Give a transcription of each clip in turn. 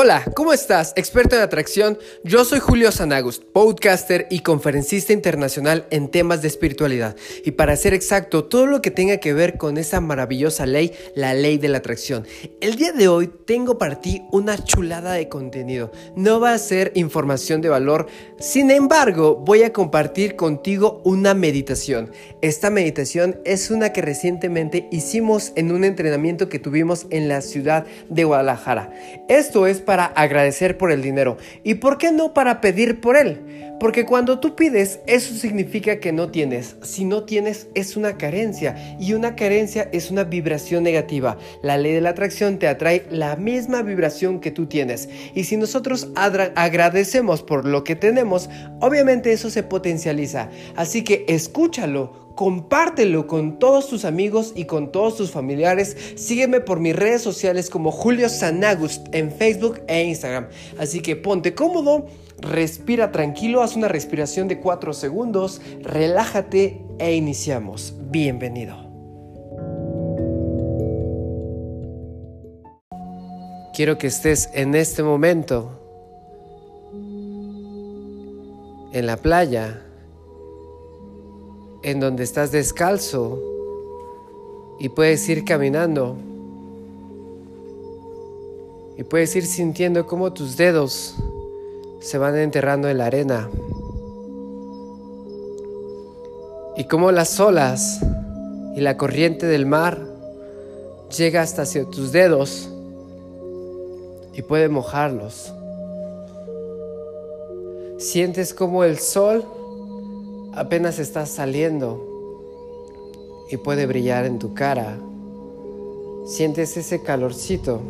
Hola, ¿cómo estás? Experto en atracción, yo soy Julio Sanagust, podcaster y conferencista internacional en temas de espiritualidad. Y para ser exacto, todo lo que tenga que ver con esa maravillosa ley, la ley de la atracción. El día de hoy tengo para ti una chulada de contenido. No va a ser información de valor, sin embargo, voy a compartir contigo una meditación. Esta meditación es una que recientemente hicimos en un entrenamiento que tuvimos en la ciudad de Guadalajara. Esto es para agradecer por el dinero. ¿Y por qué no para pedir por él? Porque cuando tú pides, eso significa que no tienes. Si no tienes, es una carencia. Y una carencia es una vibración negativa. La ley de la atracción te atrae la misma vibración que tú tienes. Y si nosotros agradecemos por lo que tenemos, obviamente eso se potencializa. Así que escúchalo compártelo con todos tus amigos y con todos tus familiares. Sígueme por mis redes sociales como Julio Sanagust en Facebook e Instagram. Así que ponte cómodo, respira tranquilo, haz una respiración de 4 segundos, relájate e iniciamos. Bienvenido. Quiero que estés en este momento en la playa en donde estás descalzo y puedes ir caminando y puedes ir sintiendo cómo tus dedos se van enterrando en la arena y cómo las olas y la corriente del mar llega hasta tus dedos y puede mojarlos. Sientes como el sol apenas estás saliendo y puede brillar en tu cara. Sientes ese calorcito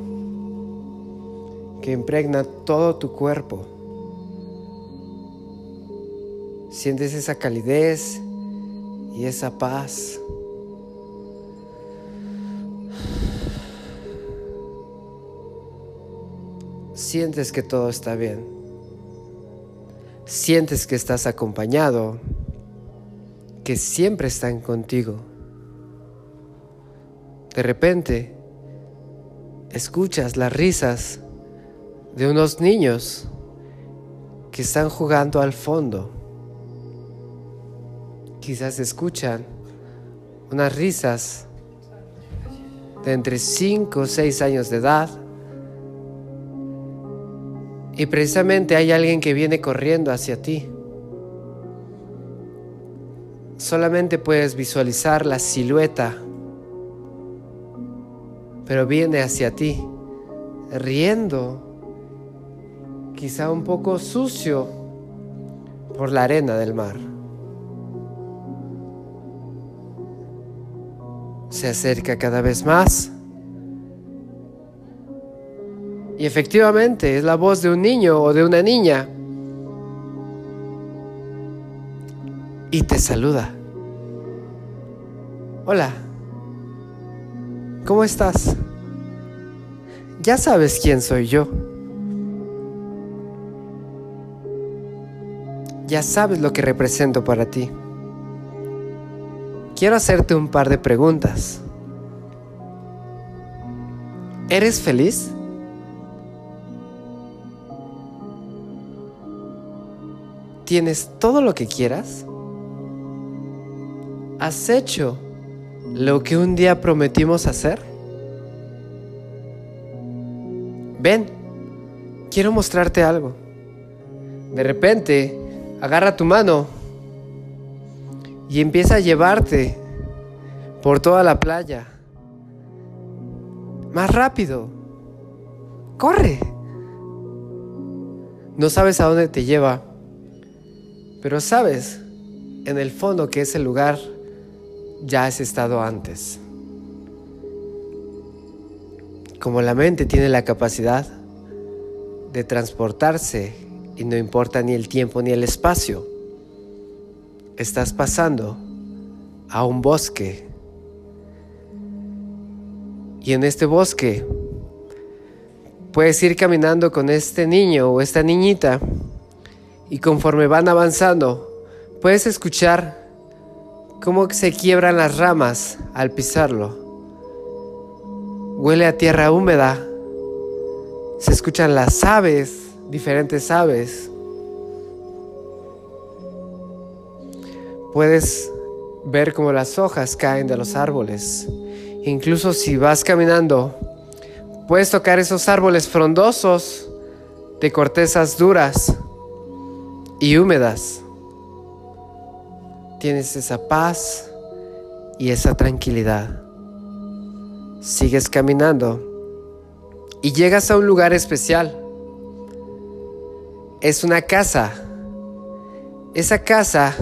que impregna todo tu cuerpo. Sientes esa calidez y esa paz. Sientes que todo está bien. Sientes que estás acompañado que siempre están contigo. De repente, escuchas las risas de unos niños que están jugando al fondo. Quizás escuchan unas risas de entre 5 o 6 años de edad. Y precisamente hay alguien que viene corriendo hacia ti solamente puedes visualizar la silueta, pero viene hacia ti, riendo, quizá un poco sucio por la arena del mar. Se acerca cada vez más. Y efectivamente es la voz de un niño o de una niña y te saluda. Hola, ¿cómo estás? Ya sabes quién soy yo. Ya sabes lo que represento para ti. Quiero hacerte un par de preguntas. ¿Eres feliz? ¿Tienes todo lo que quieras? ¿Has hecho lo que un día prometimos hacer? Ven, quiero mostrarte algo. De repente, agarra tu mano y empieza a llevarte por toda la playa. Más rápido. Corre. No sabes a dónde te lleva, pero sabes en el fondo que es el lugar ya has estado antes. Como la mente tiene la capacidad de transportarse y no importa ni el tiempo ni el espacio, estás pasando a un bosque. Y en este bosque puedes ir caminando con este niño o esta niñita y conforme van avanzando puedes escuchar cómo se quiebran las ramas al pisarlo. Huele a tierra húmeda Se escuchan las aves, diferentes aves. Puedes ver cómo las hojas caen de los árboles. Incluso si vas caminando, puedes tocar esos árboles frondosos de cortezas duras y húmedas. Tienes esa paz y esa tranquilidad. Sigues caminando y llegas a un lugar especial. Es una casa. Esa casa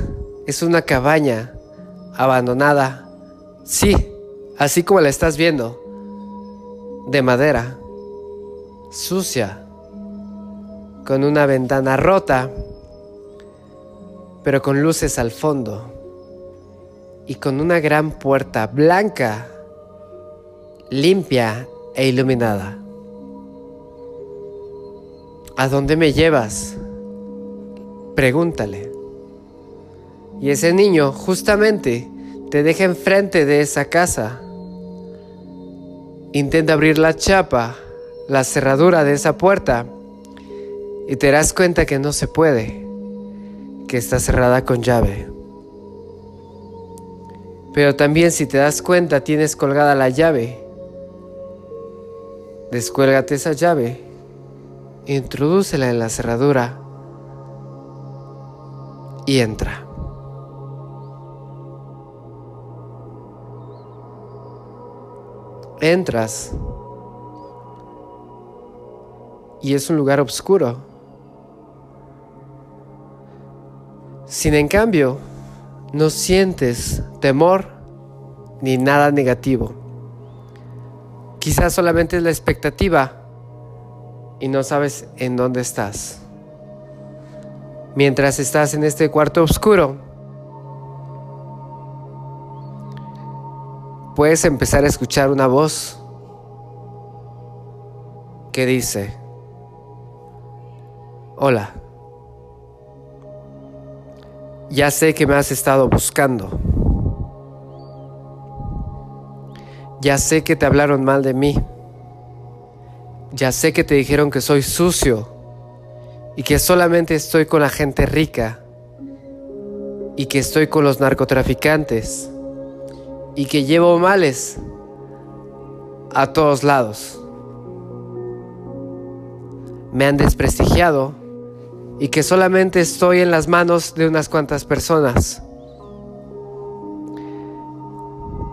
es una cabaña abandonada. Sí, así como la estás viendo. De madera. Sucia. Con una ventana rota. Pero con luces al fondo. Y con una gran puerta blanca. Limpia e iluminada. ¿A dónde me llevas? Pregúntale. Y ese niño justamente te deja enfrente de esa casa. Intenta abrir la chapa, la cerradura de esa puerta, y te das cuenta que no se puede, que está cerrada con llave. Pero también si te das cuenta tienes colgada la llave. Descuélgate esa llave introdúcela en la cerradura y entra. Entras y es un lugar oscuro. Sin en cambio, no sientes temor ni nada negativo. Quizás solamente es la expectativa y no sabes en dónde estás. Mientras estás en este cuarto oscuro, puedes empezar a escuchar una voz que dice, hola, ya sé que me has estado buscando, ya sé que te hablaron mal de mí. Ya sé que te dijeron que soy sucio y que solamente estoy con la gente rica y que estoy con los narcotraficantes y que llevo males a todos lados. Me han desprestigiado y que solamente estoy en las manos de unas cuantas personas.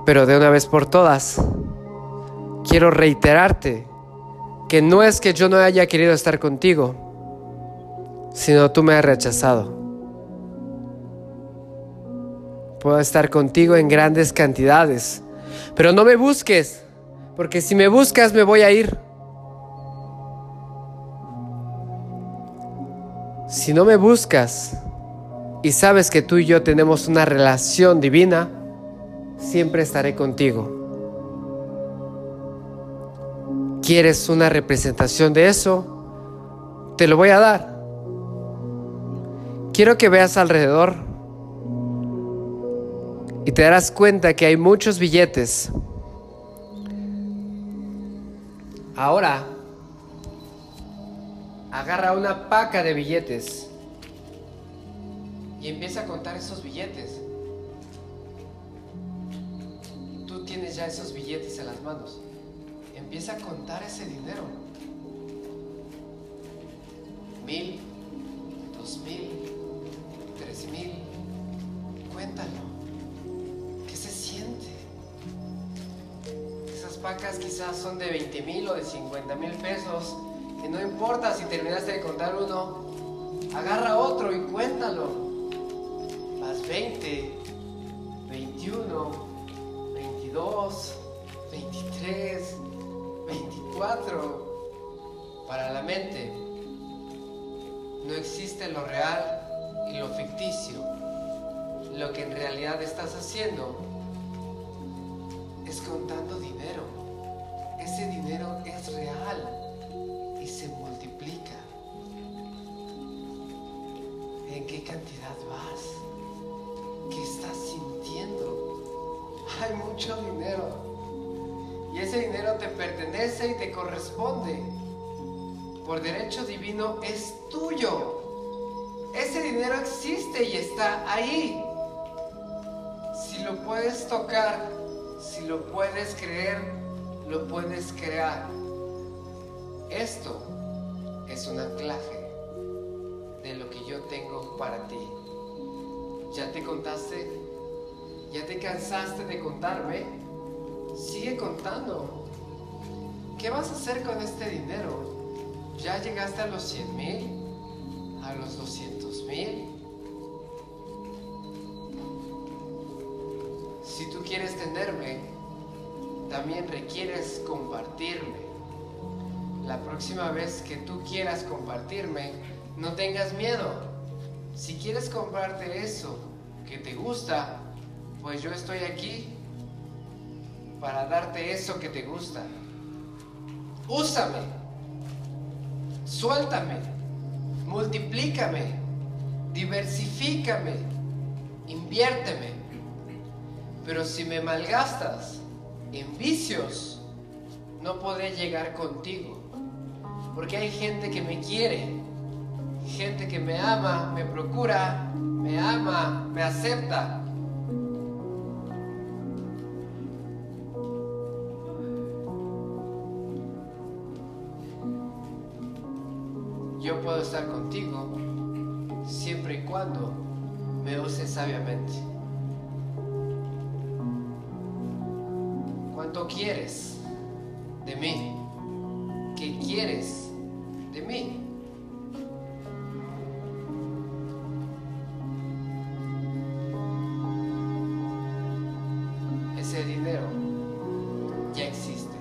Pero de una vez por todas, quiero reiterarte que no es que yo no haya querido estar contigo, sino tú me has rechazado. Puedo estar contigo en grandes cantidades, pero no me busques, porque si me buscas me voy a ir. Si no me buscas y sabes que tú y yo tenemos una relación divina, siempre estaré contigo. ¿Quieres una representación de eso? Te lo voy a dar. Quiero que veas alrededor y te darás cuenta que hay muchos billetes. Ahora, agarra una paca de billetes y empieza a contar esos billetes. Tú tienes ya esos billetes en las manos empieza a contar ese dinero. Mil, dos mil, tres mil, cuéntalo. ¿Qué se siente? Esas pacas quizás son de 20 mil o de 50 mil pesos. Que no importa si terminaste de contar uno, agarra otro y cuéntalo. Las 20, 21, 22, 23, 24. Para la mente no existe lo real y lo ficticio. Lo que en realidad estás haciendo es contando dinero. Ese dinero es real ¿En qué cantidad vas? ¿Qué estás sintiendo? Hay mucho dinero y ese dinero te pertenece y te corresponde. por derecho divino es tuyo. Ese dinero existe y está ahí. Si lo puedes tocar, si lo puedes creer, lo puedes crear. Esto es un anclaje de lo que yo tengo para ti. ¿Ya te contaste? ¿Ya te cansaste de contarme? Sigue contando. ¿Qué vas a hacer con este dinero? ¿Ya llegaste a los 100 mil? ¿A los 200 mil? Si tú quieres tenerme, también requieres compartirme. La próxima vez que tú quieras compartirme, no tengas miedo. Si quieres comprarte eso que te gusta, pues yo estoy aquí para darte eso que te gusta. Úsame, suéltame, multiplícame, diversifícame, inviérteme. Pero si me malgastas en vicios, no podré llegar contigo. Porque hay gente que me quiere, gente que me ama, me procura, me ama, me acepta. Yo puedo estar contigo siempre y cuando me uses sabiamente. ¿Cuánto quieres de mí? ¿Qué quieres de mí? Ya existe.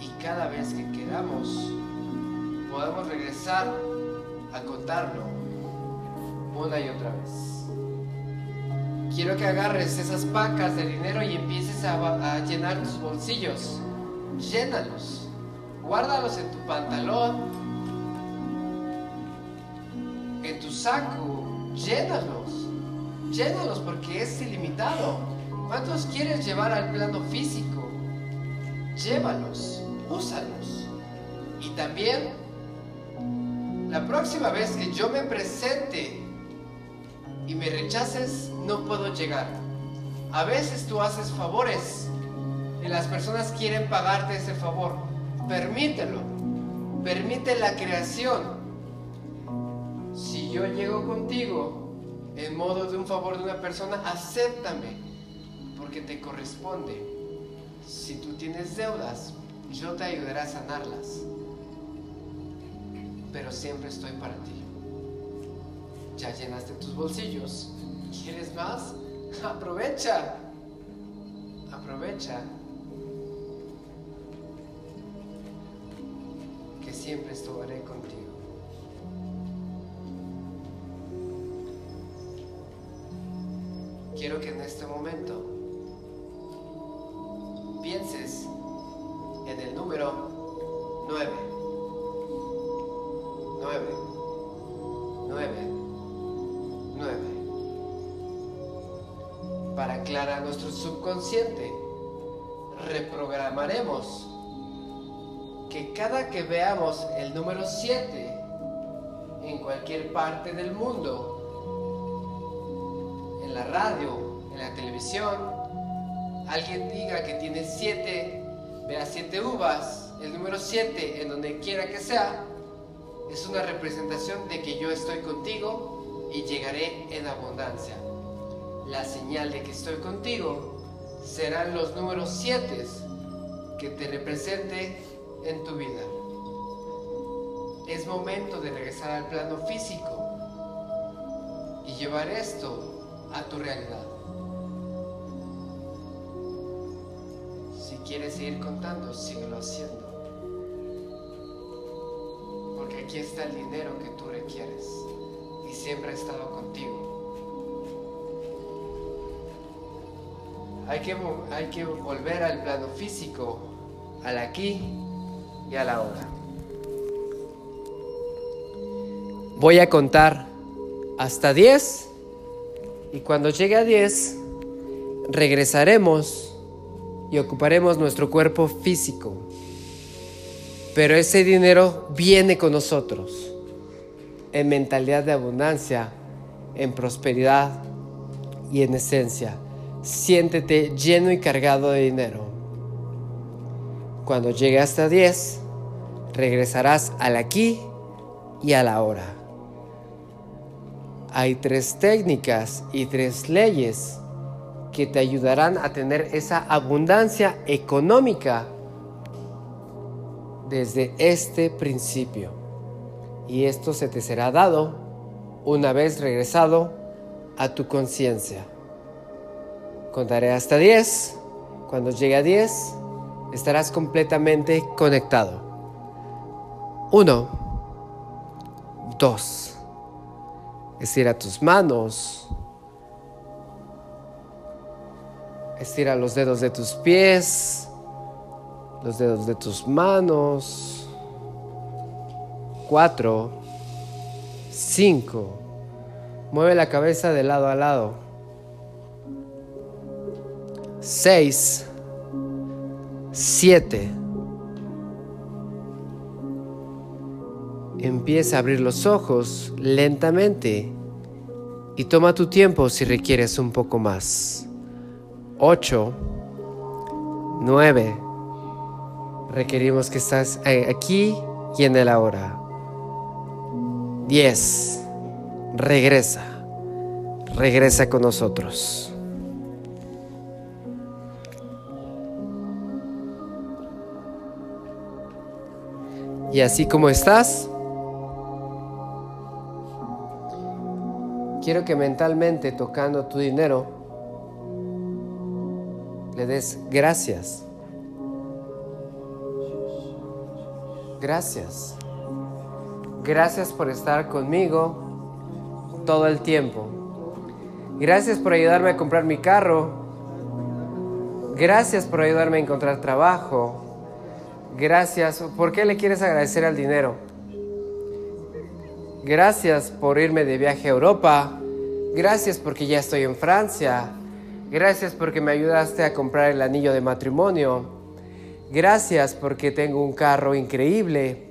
Y cada vez que queramos, podemos regresar a contarlo una y otra vez. Quiero que agarres esas pacas de dinero y empieces a, a llenar tus bolsillos. Llénalos. Guárdalos en tu pantalón, en tu saco. Llénalos. Llénalos porque es ilimitado. ¿Cuántos quieres llevar al plano físico? Llévalos. Úsalos. Y también, la próxima vez que yo me presente y me rechaces, no puedo llegar. A veces tú haces favores y las personas quieren pagarte ese favor. Permítelo. Permite la creación. Si yo llego contigo en modo de un favor de una persona, acéptame, porque te corresponde. Si tú tienes deudas, yo te ayudaré a sanarlas. Pero siempre estoy para ti. Ya llenaste tus bolsillos. ¿Quieres más? Aprovecha. Aprovecha. Que siempre estaré contigo. Quiero que en este momento Para aclarar nuestro subconsciente, reprogramaremos que cada que veamos el número 7 en cualquier parte del mundo, en la radio, en la televisión, alguien diga que tiene 7, vea 7 uvas, el número 7 en donde quiera que sea, es una representación de que yo estoy contigo y llegaré en abundancia. La señal de que estoy contigo serán los números 7 que te represente en tu vida. Es momento de regresar al plano físico y llevar esto a tu realidad. Si quieres seguir contando, síguelo haciendo. Porque aquí está el dinero que tú requieres y siempre ha estado contigo. Hay que, hay que volver al plano físico, al aquí y a la hora. Voy a contar hasta 10 y cuando llegue a 10 regresaremos y ocuparemos nuestro cuerpo físico. Pero ese dinero viene con nosotros en mentalidad de abundancia, en prosperidad y en esencia. Siéntete lleno y cargado de dinero. Cuando llegue hasta 10, regresarás al aquí y a la hora. Hay tres técnicas y tres leyes que te ayudarán a tener esa abundancia económica desde este principio. Y esto se te será dado una vez regresado a tu conciencia. Contaré hasta 10. Cuando llegue a 10, estarás completamente conectado. 1, 2. Estira tus manos. Estira los dedos de tus pies, los dedos de tus manos. 4, 5. Mueve la cabeza de lado a lado. 6, 7. Empieza a abrir los ojos lentamente y toma tu tiempo si requieres un poco más. 8, 9. Requerimos que estás aquí y en el ahora. 10. Regresa. Regresa con nosotros. Y así como estás, quiero que mentalmente tocando tu dinero, le des gracias. Gracias. Gracias por estar conmigo todo el tiempo. Gracias por ayudarme a comprar mi carro. Gracias por ayudarme a encontrar trabajo. Gracias. ¿Por qué le quieres agradecer al dinero? Gracias por irme de viaje a Europa. Gracias porque ya estoy en Francia. Gracias porque me ayudaste a comprar el anillo de matrimonio. Gracias porque tengo un carro increíble.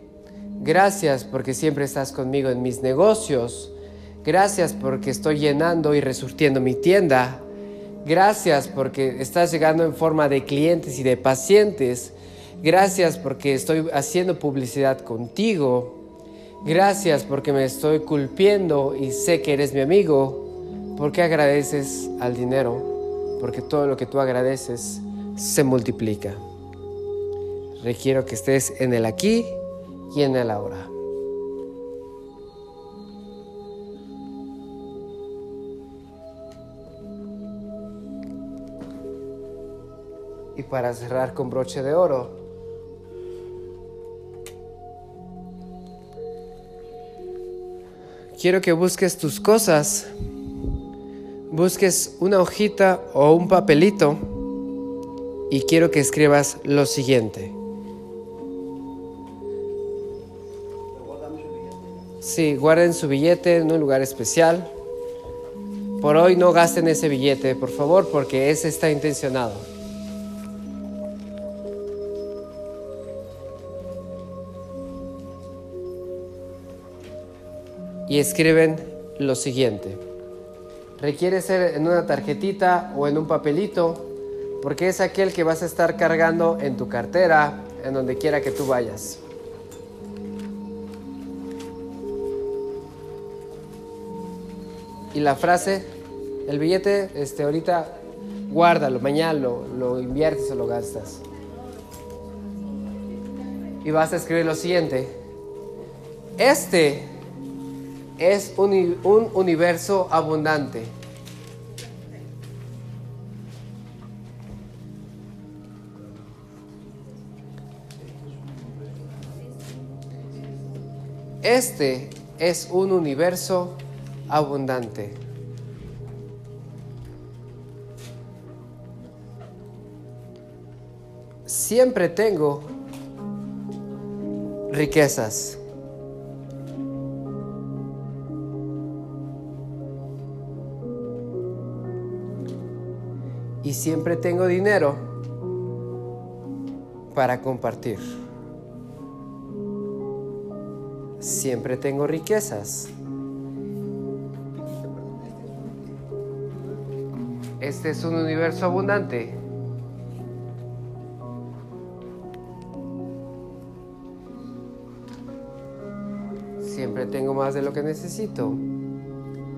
Gracias porque siempre estás conmigo en mis negocios. Gracias porque estoy llenando y resurtiendo mi tienda. Gracias porque estás llegando en forma de clientes y de pacientes. Gracias porque estoy haciendo publicidad contigo. Gracias porque me estoy culpiendo y sé que eres mi amigo. Porque agradeces al dinero? Porque todo lo que tú agradeces se multiplica. Requiero que estés en el aquí y en el ahora. Y para cerrar con broche de oro, quiero que busques tus cosas, busques una hojita o un papelito y quiero que escribas lo siguiente. Sí, guarden su billete en un lugar especial. Por hoy no gasten ese billete, por favor, porque ese está intencionado. Y escriben lo siguiente. Requiere ser en una tarjetita o en un papelito, porque es aquel que vas a estar cargando en tu cartera, en donde quiera que tú vayas. Y la frase, el billete, este, ahorita guárdalo, mañana lo, lo inviertes o lo gastas. Y vas a escribir lo siguiente. Este es un, un universo abundante. Este es un universo abundante. Siempre tengo riquezas. Siempre tengo dinero para compartir. Siempre tengo riquezas. Este es un universo abundante. Siempre tengo más de lo que necesito.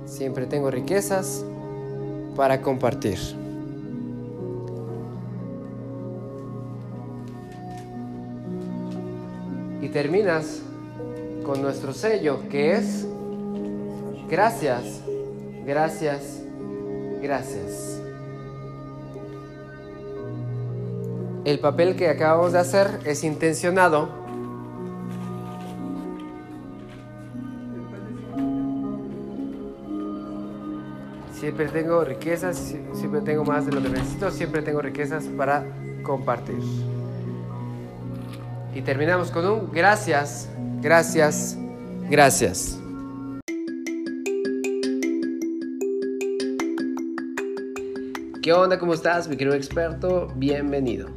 Siempre tengo riquezas para compartir. Terminas con nuestro sello que es gracias, gracias, gracias. El papel que acabamos de hacer es intencionado Siempre tengo riquezas, siempre tengo más de lo que necesito, siempre tengo riquezas para compartir. Y terminamos con un gracias, gracias, gracias. ¿Qué onda? ¿Cómo estás, mi querido experto? Bienvenido.